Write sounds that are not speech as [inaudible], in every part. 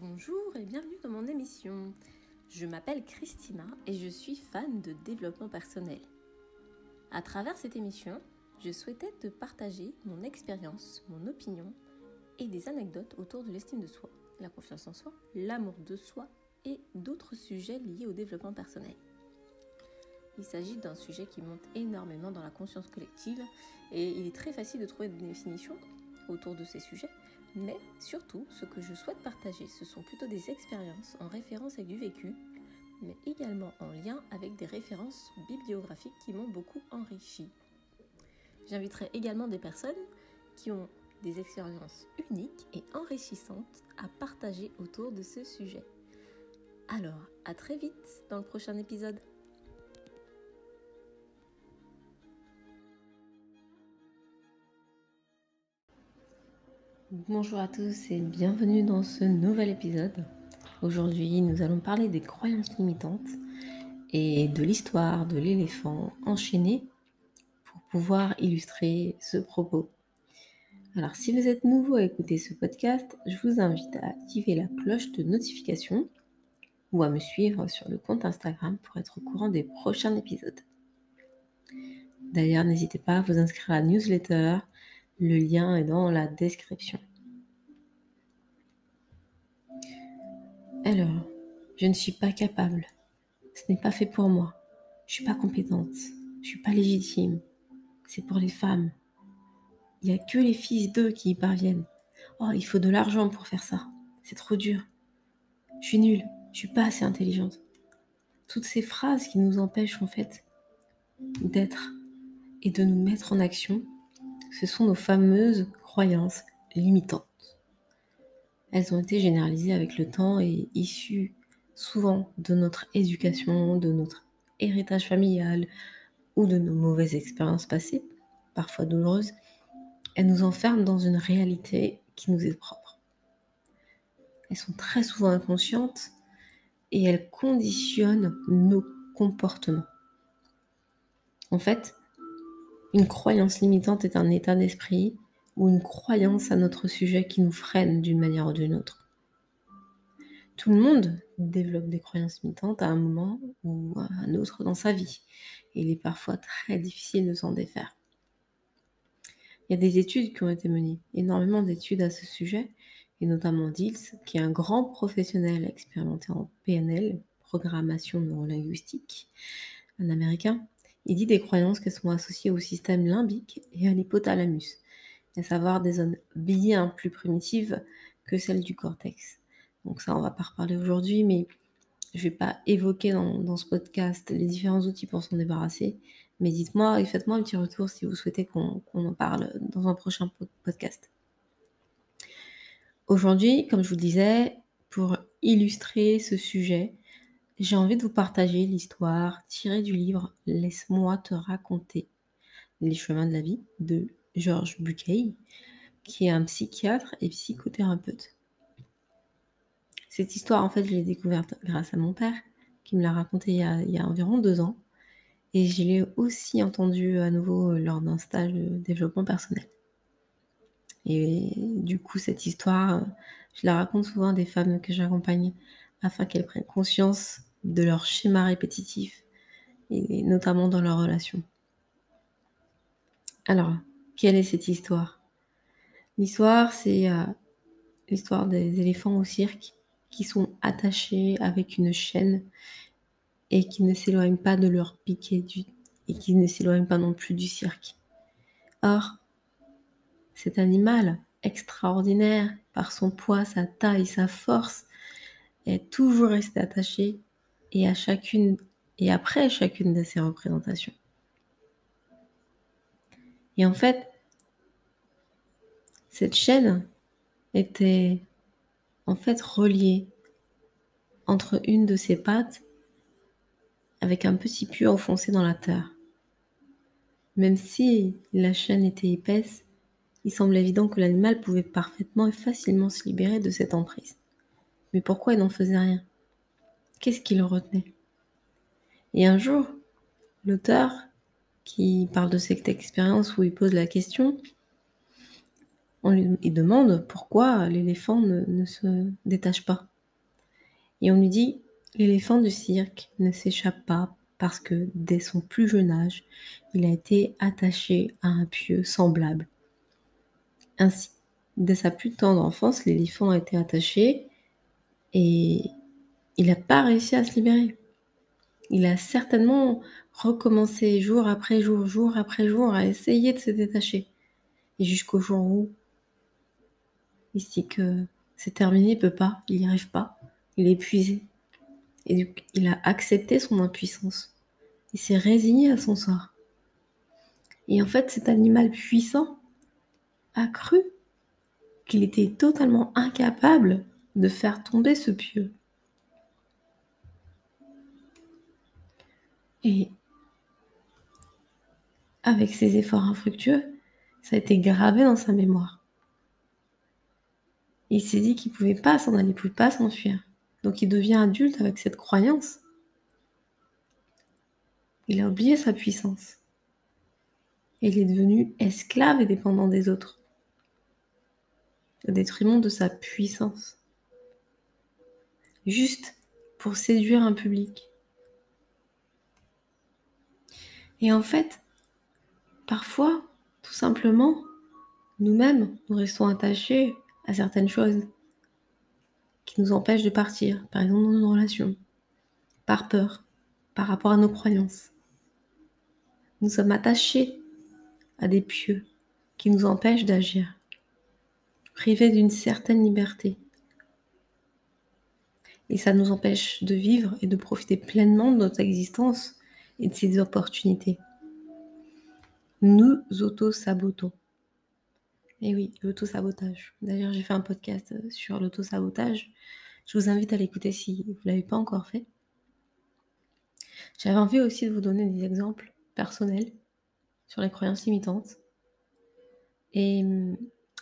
Bonjour et bienvenue dans mon émission. Je m'appelle Christina et je suis fan de développement personnel. À travers cette émission, je souhaitais te partager mon expérience, mon opinion et des anecdotes autour de l'estime de soi, la confiance en soi, l'amour de soi et d'autres sujets liés au développement personnel. Il s'agit d'un sujet qui monte énormément dans la conscience collective et il est très facile de trouver des définitions autour de ces sujets mais surtout, ce que je souhaite partager, ce sont plutôt des expériences en référence avec du vécu, mais également en lien avec des références bibliographiques qui m'ont beaucoup enrichi. J'inviterai également des personnes qui ont des expériences uniques et enrichissantes à partager autour de ce sujet. Alors, à très vite dans le prochain épisode. Bonjour à tous et bienvenue dans ce nouvel épisode. Aujourd'hui, nous allons parler des croyances limitantes et de l'histoire de l'éléphant enchaîné pour pouvoir illustrer ce propos. Alors, si vous êtes nouveau à écouter ce podcast, je vous invite à activer la cloche de notification ou à me suivre sur le compte Instagram pour être au courant des prochains épisodes. D'ailleurs, n'hésitez pas à vous inscrire à la newsletter le lien est dans la description. Alors, je ne suis pas capable. Ce n'est pas fait pour moi. Je suis pas compétente. Je suis pas légitime. C'est pour les femmes. Il n'y a que les fils d'eux qui y parviennent. Oh, il faut de l'argent pour faire ça. C'est trop dur. Je suis nulle. Je suis pas assez intelligente. Toutes ces phrases qui nous empêchent en fait d'être et de nous mettre en action ce sont nos fameuses croyances limitantes. Elles ont été généralisées avec le temps et issues souvent de notre éducation, de notre héritage familial ou de nos mauvaises expériences passées, parfois douloureuses. Elles nous enferment dans une réalité qui nous est propre. Elles sont très souvent inconscientes et elles conditionnent nos comportements. En fait, une croyance limitante est un état d'esprit ou une croyance à notre sujet qui nous freine d'une manière ou d'une autre. Tout le monde développe des croyances limitantes à un moment ou à un autre dans sa vie. Et il est parfois très difficile de s'en défaire. Il y a des études qui ont été menées, énormément d'études à ce sujet, et notamment DILS, qui est un grand professionnel expérimenté en PNL, programmation neurolinguistique, un américain, il dit des croyances qui sont associées au système limbique et à l'hypothalamus, à savoir des zones bien plus primitives que celles du cortex. Donc ça, on va pas reparler aujourd'hui, mais je vais pas évoquer dans, ce podcast les différents outils pour s'en débarrasser. Mais dites-moi et faites-moi un petit retour si vous souhaitez qu'on en parle dans un prochain podcast. Aujourd'hui, comme je vous disais, pour illustrer ce sujet, j'ai envie de vous partager l'histoire tirée du livre Laisse-moi te raconter les chemins de la vie de Georges Bucay, qui est un psychiatre et psychothérapeute. Cette histoire, en fait, je l'ai découverte grâce à mon père, qui me l'a racontée il y, a, environ deux ans. Et je l'ai aussi entendue à nouveau lors d'un stage de développement personnel. Et du coup, cette histoire, je la raconte souvent à des femmes que j'accompagne afin qu'elles prennent conscience de leur schéma répétitif, et notamment dans leurs relations. Alors, quelle est cette histoire? L'histoire, c'est euh, l'histoire des éléphants au cirque qui sont attachés avec une chaîne et qui ne s'éloignent pas de leur piquet et qui ne s'éloignent pas non plus du cirque. Or, cet animal extraordinaire par son poids, sa taille, sa force, est toujours resté attaché et à chacune et après chacune de ces représentations. Et en fait, cette chaîne était en fait reliée entre une de ses pattes avec un petit puits enfoncé dans la terre. Même si la chaîne était épaisse, il semble évident que l'animal pouvait parfaitement et facilement se libérer de cette emprise. Mais pourquoi il n'en faisait rien? Qu'est-ce qui le retenait? Et un jour, l'auteur, qui parle de cette expérience où il pose la question, on lui demande pourquoi l'éléphant ne, se détache pas. Et on lui dit l'éléphant du cirque ne s'échappe pas parce que dès son plus jeune âge, il a été attaché à un pieu semblable. Ainsi, dès sa plus tendre enfance, l'éléphant a été attaché et il n'a pas réussi à se libérer. Il a certainement recommencé jour après jour, jour après jour à essayer de se détacher. Et jusqu'au jour où il se dit que c'est terminé, il peut pas, il n'y arrive pas, il est épuisé. Et donc, il a accepté son impuissance. Il s'est résigné à son sort. Et en fait, cet animal puissant a cru qu'il était totalement incapable de faire tomber ce pieu. Et avec ses efforts infructueux, ça a été gravé dans sa mémoire. Il s'est dit qu'il ne pouvait pas s'en aller, il pas s'enfuir. Donc il devient adulte avec cette croyance. Il a oublié sa puissance. Il est devenu esclave et dépendant des autres. Au détriment de sa puissance. Juste pour séduire un public. Et en fait, parfois, tout simplement, nous-mêmes, nous restons attachés à certaines choses qui nous empêchent de partir, par exemple dans nos relations, par peur, par rapport à nos croyances. Nous sommes attachés à des pieux qui nous empêchent d'agir, privés d'une certaine liberté. Et ça nous empêche de vivre et de profiter pleinement de notre existence et de ces opportunités. Nous auto-sabotons. Et oui, l'auto-sabotage. D'ailleurs, j'ai fait un podcast euh, sur l'auto-sabotage. Je vous invite à l'écouter si vous ne l'avez pas encore fait. J'avais envie aussi de vous donner des exemples personnels sur les croyances limitantes. Et hum,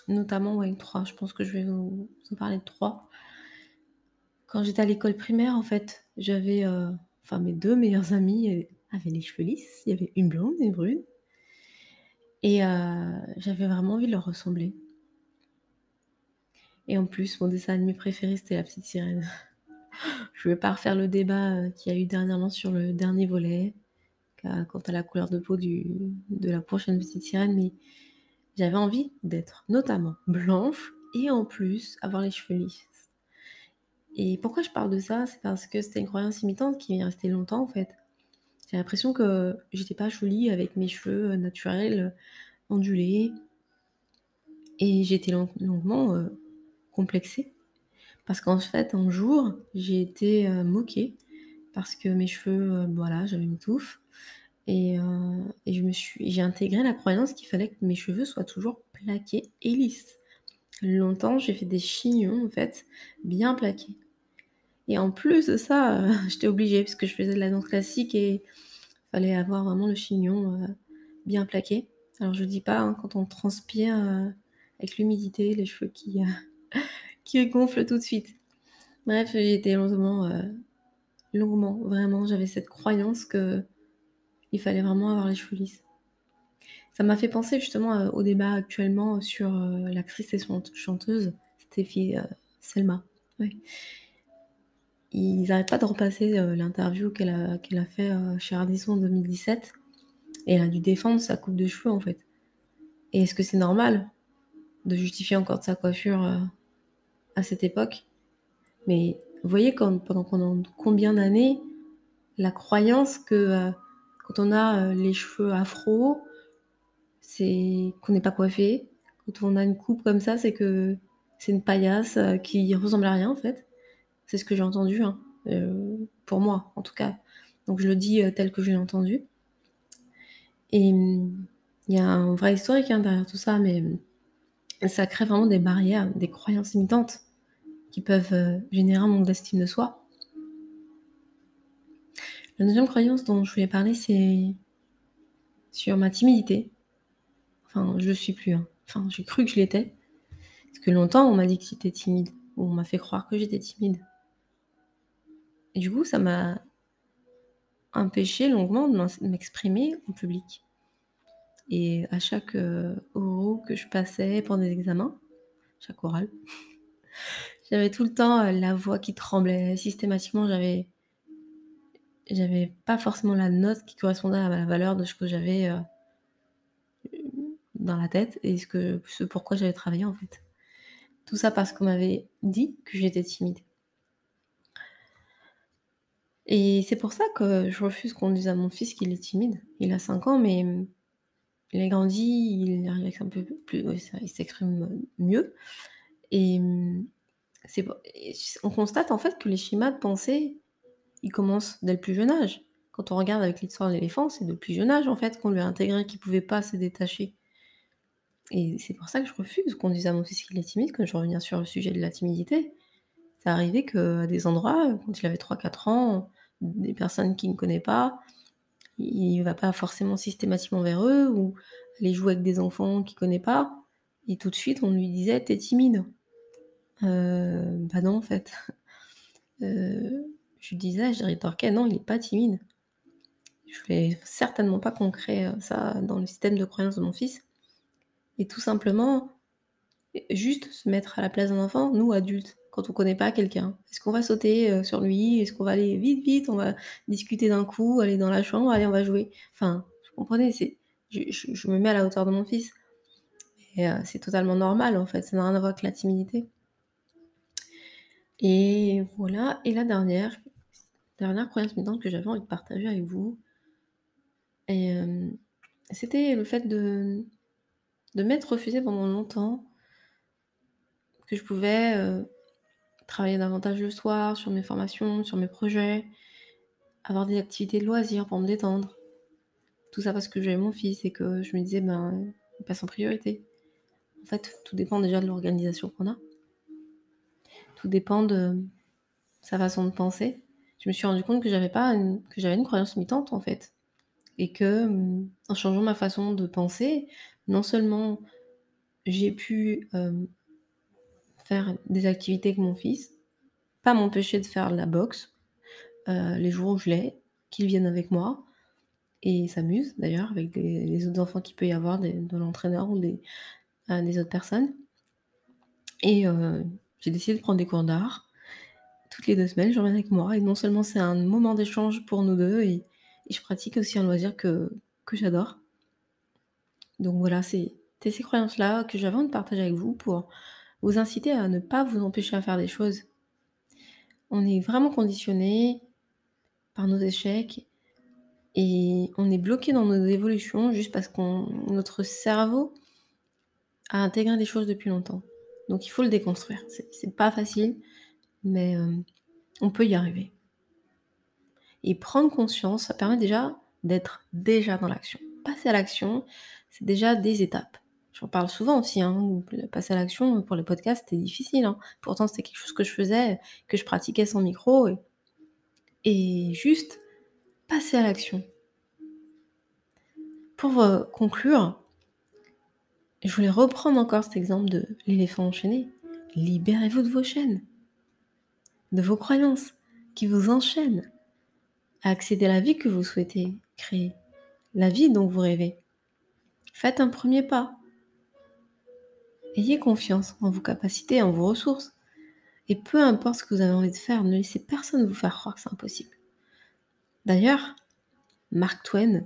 notamment, ouais, trois. Je pense que je vais vous, parler de trois. Quand j'étais à l'école primaire, en fait, j'avais, euh, enfin, mes deux meilleures amies avait les cheveux lisses. Il y avait une blonde une brune. Et euh, j'avais vraiment envie de leur ressembler. Et en plus, mon dessin animé préféré, c'était La Petite Sirène. [laughs] Je ne vais pas refaire le débat euh, qu'il y a eu dernièrement sur le dernier volet, quant à la couleur de peau de la prochaine Petite Sirène, mais j'avais envie d'être notamment blanche et en plus avoir les cheveux lisses. Et pourquoi je parle de ça? C'est parce que c'était une croyance imitante qui est restée longtemps en fait. J'ai l'impression que j'étais pas jolie avec mes cheveux euh, naturels, euh, ondulés. Et j'étais longuement euh, complexée. Parce qu'en fait, un jour, j'ai été moquée parce que mes cheveux, voilà, j'avais une touffe. Et, j'ai intégré la croyance qu'il fallait que mes cheveux soient toujours plaqués et lisses. Longtemps, j'ai fait des chignons, en fait, bien plaqués. Et en plus de ça, euh, [laughs] j'étais obligée puisque je faisais de la danse classique et fallait avoir vraiment le chignon euh, bien plaqué. Alors je dis pas hein, quand on transpire euh, avec l'humidité, les cheveux qui, [laughs] qui gonflent tout de suite. Bref, été longuement, longuement, vraiment, j'avais cette croyance que il fallait vraiment avoir les cheveux lisses. Ça m'a fait penser justement au débat actuellement sur l'actrice et chanteuse Stéphie Selma. Ils n'arrêtent pas de repasser euh, l'interview qu'elle a, qu'elle a fait euh, chez Ardisson en 2017. Et elle a dû défendre sa coupe de cheveux, en fait. Et est-ce que c'est normal de justifier encore de sa coiffure euh, à cette époque? Mais vous voyez, pendant combien d'années, la croyance que quand on a les cheveux afro, c'est qu'on n'est pas coiffé. Quand on a une coupe comme ça, c'est que c'est une paillasse qui ressemble à rien, en fait. C'est ce que j'ai entendu, hein, euh, pour moi en tout cas. Donc je le dis euh, tel que je l'ai entendu. Et il y a un vrai historique hein, derrière tout ça, mais ça crée vraiment des barrières, des croyances limitantes qui peuvent euh, générer un manque d'estime de soi. La deuxième croyance dont je voulais parler, c'est sur ma timidité. Enfin, je ne suis plus. Hein. Enfin, j'ai cru que je l'étais. Parce que longtemps, on m'a dit que j'étais timide. Ou on m'a fait croire que j'étais timide. Et du coup, ça m'a empêché longuement de m'exprimer en public. Et à chaque euro que je passais pendant des examens, chaque oral, [laughs] j'avais tout le temps euh, la voix qui tremblait. Systématiquement, j'avais j'avais pas forcément la note qui correspondait à la valeur de ce que j'avais euh, dans la tête et ce que ce pourquoi j'avais travaillé en fait. Tout ça parce qu'on m'avait dit que j'étais timide. Et c'est pour ça que je refuse qu'on dise à mon fils qu'il est timide. Il a 5 ans, mais il a grandi, il arrive un peu s'exprime mieux. Et c'est, on constate en fait que les schémas de pensée, ils commencent dès le plus jeune âge. Quand on regarde avec l'histoire de l'éléphant, c'est dès plus jeune âge en fait qu'on lui a intégré qu'il pouvait pas se détacher. Et c'est pour ça que je refuse qu'on dise à mon fils qu'il est timide, quand je reviens sur le sujet de la timidité. C'est arrivé qu'à des endroits, quand il avait 3-4 ans, des personnes qu'il ne connaît pas, il va pas forcément systématiquement vers eux ou aller jouer avec des enfants qu'il connaît pas. Et tout de suite, on lui disait T'es timide. Euh, bah non, en fait. [laughs] Euh, je lui disais, je dirais non, il n'est pas timide. Je vais certainement pas concret ça dans le système de croyance de mon fils. Et tout simplement, juste se mettre à la place d'un enfant, nous adultes quand on connaît pas quelqu'un Est-ce qu'on va sauter euh, sur lui? Est-ce qu'on va aller vite, vite? On va discuter d'un coup, aller dans la chambre, allez, on va jouer. Enfin, vous comprenez je, me mets à la hauteur de mon fils. Et euh, c'est totalement normal, en fait. Ça n'a rien à voir avec la timidité. Et voilà. Et la dernière, dernière croyance maintenant que j'avais envie de partager avec vous, euh, c'était le fait de, de m'être refusé pendant longtemps que je pouvais travailler davantage le soir sur mes formations, sur mes projets, avoir des activités de loisirs pour me détendre. Tout ça parce que j'avais mon fils et que je me disais, ben, il passe en priorité. En fait, tout dépend déjà de l'organisation qu'on a. Tout dépend de sa façon de penser. Je me suis rendu compte que j'avais pas que j'avais une croyance limitante en fait, et que en changeant ma façon de penser, non seulement j'ai pu euh, faire des activités avec mon fils, pas m'empêcher de faire la boxe euh, les jours où je l'ai, qu'il vienne avec moi et s'amuse d'ailleurs avec les autres enfants qu'il peut y avoir de, l'entraîneur ou des, euh, des, autres personnes. Et euh, j'ai décidé de prendre des cours d'art toutes les deux semaines, je reviens avec moi et non seulement c'est un moment d'échange pour nous deux et, je pratique aussi un loisir que, que j'adore. Donc voilà, c'est ces croyances-là que j'avais envie de partager avec vous pour vous inciter à ne pas vous empêcher à faire des choses. On est vraiment conditionné par nos échecs et on est bloqué dans nos évolutions juste parce que notre cerveau a intégré des choses depuis longtemps. Donc il faut le déconstruire. C'est pas facile, mais euh, on peut y arriver. Et prendre conscience, ça permet déjà d'être déjà dans l'action. Passer à l'action, c'est déjà des étapes. J'en parle souvent aussi, hein, passer à l'action pour les podcasts, c'était difficile. Hein. Pourtant, c'était quelque chose que je faisais, que je pratiquais sans micro. Et, juste passer à l'action. Pour euh, conclure, je voulais reprendre encore cet exemple de l'éléphant enchaîné. Libérez-vous de vos chaînes, de vos croyances qui vous enchaînent à accéder à la vie que vous souhaitez créer, la vie dont vous rêvez. Faites un premier pas. Ayez confiance en vos capacités, en vos ressources. Et peu importe ce que vous avez envie de faire, ne laissez personne vous faire croire que c'est impossible. D'ailleurs, Mark Twain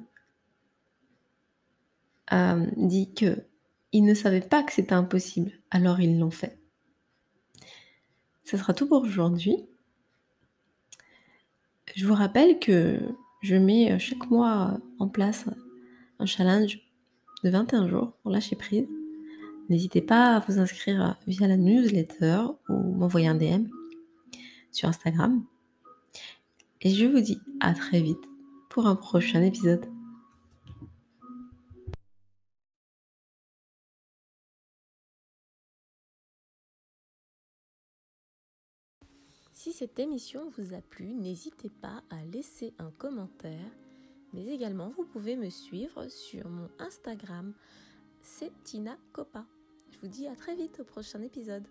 a dit que il ne savait pas que c'était impossible, alors ils l'ont fait. Ce sera tout pour aujourd'hui. Je vous rappelle que je mets chaque mois en place un challenge de 21 jours pour lâcher prise. N'hésitez pas à vous inscrire via la newsletter ou m'envoyer un DM sur Instagram. Et je vous dis à très vite pour un prochain épisode. Si cette émission vous a plu, n'hésitez pas à laisser un commentaire, mais également vous pouvez me suivre sur mon Instagram, c'est Tina Copa. Je vous dis à très vite au prochain épisode.